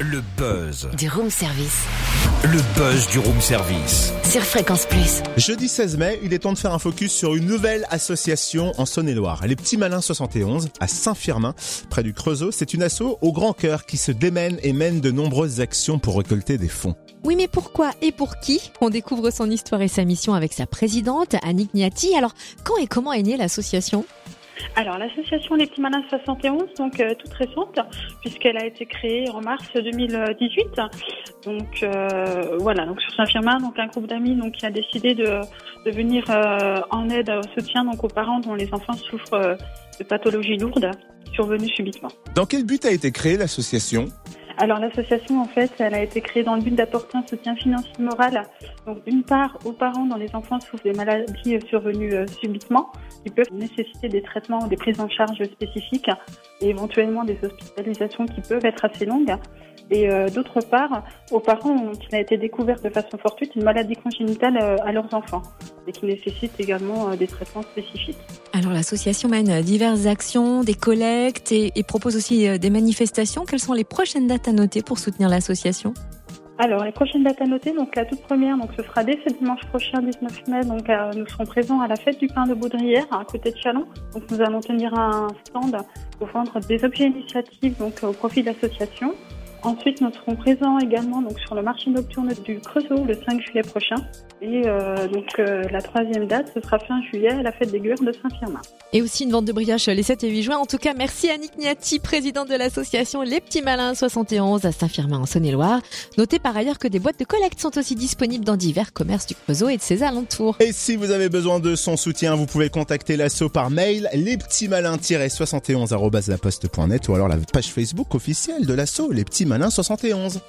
Le buzz. Du room service. Le buzz du room service. Sur Fréquence Plus. Jeudi 16 mai, il est temps de faire un focus sur une nouvelle association en Saône-et-Loire. Les Petits Malins 71 à Saint-Firmin, près du Creusot. C'est une asso au grand cœur qui se démène et mène de nombreuses actions pour récolter des fonds. Oui, mais pourquoi et pour qui? On découvre son histoire et sa mission avec sa présidente, Annick Niati. Alors, quand et comment est née l'association? Alors, l'association Les Petits Malins 71, donc euh, toute récente, puisqu'elle a été créée en mars 2018. Donc euh, voilà, donc sur Saint-Firmin, donc un groupe d'amis donc qui a décidé de, de venir euh, en aide au soutien donc aux parents dont les enfants souffrent de pathologies lourdes survenues subitement. Dans quel but a été créée l'association? Alors l'association, en fait, elle a été créée dans le but d'apporter un soutien financier moral, donc d'une part aux parents dont les enfants souffrent des maladies survenues euh, subitement, qui peuvent nécessiter des traitements ou des prises en charge spécifiques, et éventuellement des hospitalisations qui peuvent être assez longues. Et euh, d'autre part, aux parents dont il a été découvert de façon fortuite une maladie congénitale euh, à leurs enfants, et qui nécessite également des traitements spécifiques. Alors l'association mène diverses actions, des collectes et, et propose aussi des manifestations. Quelles sont les prochaines dates à noter pour soutenir l'association? Alors, les prochaines dates à noter, donc la toute première, donc ce sera dès ce dimanche prochain, 19 mai. Donc, euh, nous serons présents à la fête du pain de Baudrière, à côté de Chalon. Donc, nous allons tenir un stand pour vendre des objets initiatives, donc au profit de l'association. Ensuite, nous serons présents également donc sur le marché nocturne du Creusot le 5 juillet prochain. Et euh, donc euh, la troisième date, ce sera fin juillet à la fête des Gures de Saint-Firmin. Et aussi une vente de brioches les 7 et 8 juin. En tout cas, merci Annick Niati, présidente de l'association Les Petits Malins 71 à Saint-Firmin en Saône-et-Loire. Notez par ailleurs que des boîtes de collecte sont aussi disponibles dans divers commerces du Creusot et de ses alentours. Et si vous avez besoin de son soutien, vous pouvez contacter l'asso par mail lespetitsmalins-71@laposte.net ou alors la page Facebook officielle de l'asso Les Petits Malins 71.